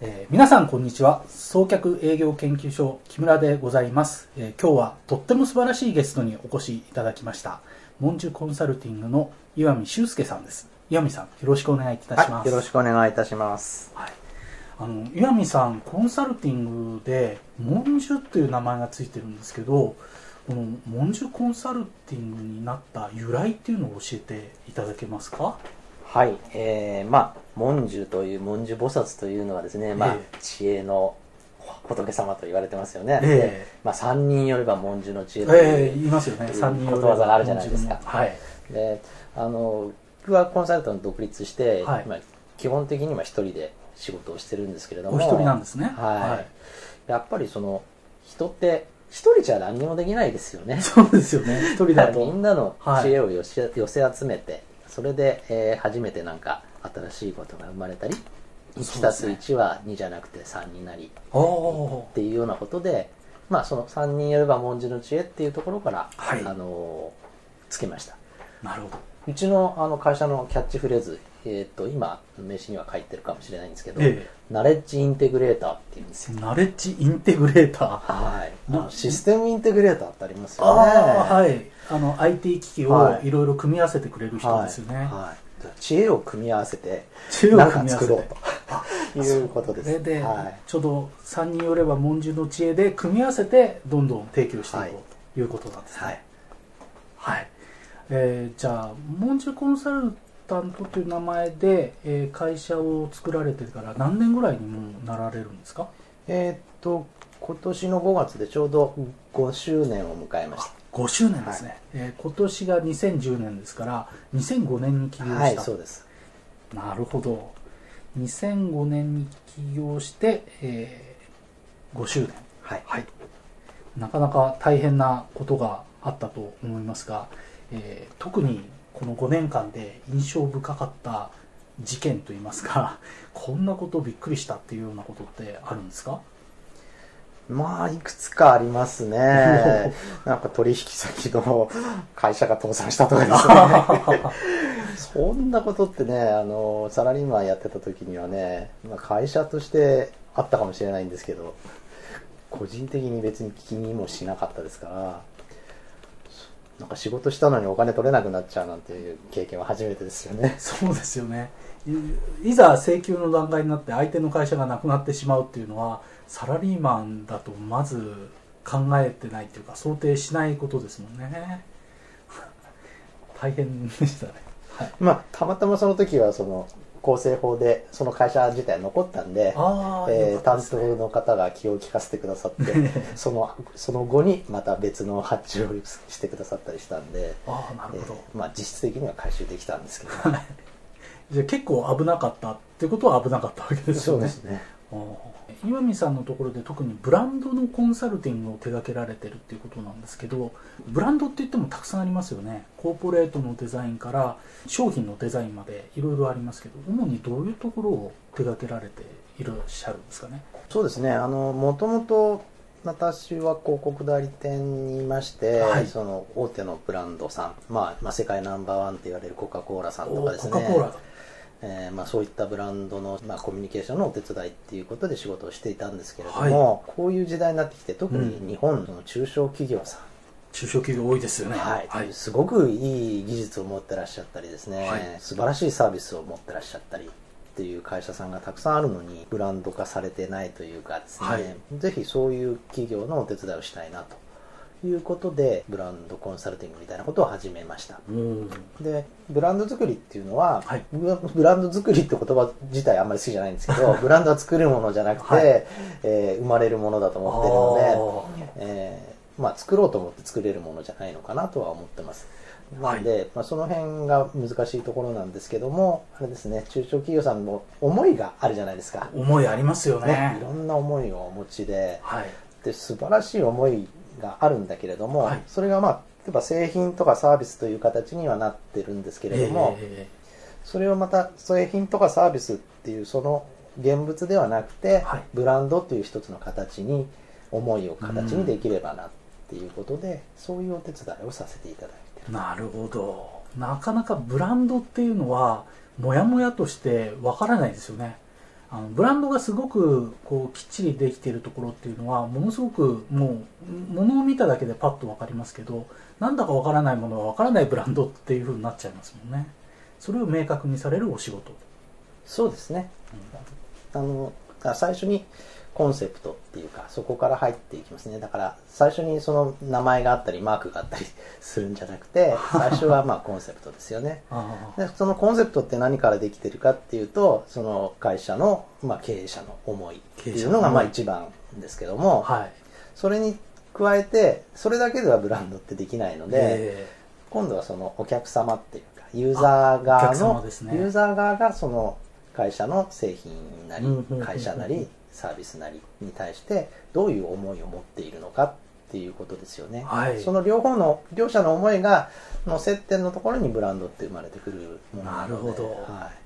えー皆さんこんにちは。創客営業研究所木村でございます、えー今日はとっても素晴らしいゲストにお越しいただきました。モンジュコンサルティングの岩見修介さんです。岩見さんよろしくお願いいたします、はい、よろしくお願いいたします。はい、あの岩見さんコンサルティングでモンジュっていう名前がついてるんですけどこのモンジュコンサルティングになった由来っていうのを教えていただけますか？はい、えー、まあ、文殊という、文殊菩薩というのはですね、まあええ、知恵の仏様と言われてますよね。ええでまあ、三人よれば文殊の知恵という、ええ言いますよね三人ことわざがあるじゃないですか。はいで、あの、僕はコンサルタント独立して、はいまあ、基本的には一人で仕事をしてるんですけれども。お一人なんですねはい。やっぱりその、人って、一人じゃ何にもできないですよね。そうですよね一人 だとみんなの知恵を寄せ,、寄せ集めてそれで、えー初めてなんか新しいことが生まれたり1たす1は2じゃなくて3になりっていうようなことでまあその3人よれば文字の知恵っていうところから、はい。あのーつけました。ーなるほど。うちのあの会社のキャッチフレーズ、えー、と今名刺には書いてるかもしれないんですけど、えナレッジインテグレーターっていうんですよナレッジインテグレーター。はい、なあのシステムインテグレーターってありますよね。はい。あの IT 機器をはい。いろいろ組み合わせてくれる人ですよね、はい。はい。知恵を組み合わせて知恵を何か組み合わせて。作ろうと。いうことです。それで、はい。ちょうど3人よれば文殊の知恵で組み合わせてどんどん提供していこうということなんですね。はい。はい、えーじゃあ文殊コンサルタントという名前で、えー会社を作られてから何年ぐらいにもうなられるんですか？えーっと今年の5月でちょうど5周年を迎えまし5周年ですね、えー今年が2010年ですから2005年に起業した、たはいそうです。なるほど。2005年に起業して、え5周年。はい。はい。なかなか大変なことがあったと思いますが、えー特にこの5年間で印象深かった事件といいますか こんなことびっくりしたっていうようなことってあるんですか？まあいくつかありますね。なんか取引先の会社が倒産したとかですね。そんなことってねあのサラリーマンやってた時にはね、まあ、会社としてあったかもしれないんですけど個人的に別に気にもしなかったですからなんか仕事したのにお金取れなくなっちゃうなんていう経験は初めてですよね。そうですよね。いいざ請求の段階になって相手の会社がなくなってしまうっていうのはサラリーマンだとまず考えてないっていうか想定しないことですもんね。大変でしたね。はい。まあたまたまその時はその構成法でその会社自体残ったんでああ、えー担ですね。当の方が気を利かせてくださって そのその後にまた別の発注をしてくださったりしたんで、ああなるほど、えーまあ、実質的には回収できたんですけど。じゃあ結構危なかったってことは危なかったわけですよね。ね。ああ岩見さんのところで特にブランドのコンサルティングを手掛けられてるっていうことなんですけどブランドって言ってもたくさんありますよね。コーポレートのデザインから商品のデザインまでいろいろありますけど主にどういうところを手掛けられていらっしゃるんですかね？そうですね。あのもともと私は広告代理店にいまして、はい。その大手のブランドさん、まあ、まあ世界ナンバーワンと言われるコカ・コーラさんとかですね。コカ・コーラだえーまあ、そういったブランドの、まあ、コミュニケーションのお手伝いっていうことで仕事をしていたんですけれども、こういう時代になってきて特に日本の中小企業さん、中小企業多いですよね。はい。はい、すごくいい技術を持ってらっしゃったりですね、はい。素晴らしいサービスを持ってらっしゃったりっていう会社さんがたくさんあるのにブランド化されてないというかですね、はい。ぜひそういう企業のお手伝いをしたいなということでブランドコンサルティングみたいなことを始めました。うん。でブランド作りっていうのは、はい。ブブランド作りって言葉自体あんまり好きじゃないんですけど ブランドは作るものじゃなくて、はい。えー生まれるものだと思ってるので、えーまあ、作ろうと思って作れるものじゃないのかなとは思ってます。なんで、まあ、その辺が難しいところなんですけどもあれですね中小企業さんも思いがあるじゃないですか、思いありますよね。ね、いろんな思いをお持ちで。はい。で素晴らしい思いがあるんだけれども、はい。それがまあ例えば製品とかサービスという形にはなってるんですけれども、えそれをまた製品とかサービスっていうその現物ではなくて、はい。ブランドっていう一つの形に思いを形にできればなっていうことで、そういうお手伝いをさせていただいてる。なるほど。なかなかブランドっていうのはモヤモヤとしてわからないですよねあのブランドがすごくこうきっちりできているところっていうのはものすごくもう物を見ただけでパッと分かりますけどなんだか分からないものは分からないブランドっていう風になっちゃいますもんね。それを明確にされるお仕事、そうですね。あの、だから最初にコンセプトっていうか、そこから入っていきますね。だから、最初にその名前があったり、マークがあったりするんじゃなくて、最初はまあコンセプトですよね。あで、そのコンセプトって何からできてるかっていうと、その会社の、まあ経営者の思いっていうのがまあ一番ですけどあも、はい。それに加えて、それだけではブランドってできないので、え今度はそのお客様っていうかユーザー側の、ね。ユーザー側がその会社の製品なり会社なりサービスなりに対してどういう思いを持っているのかっていうことですよね、はい。その両方の両者の思いがの接点のところにブランドって生まれてくるものなので。なるほど。はい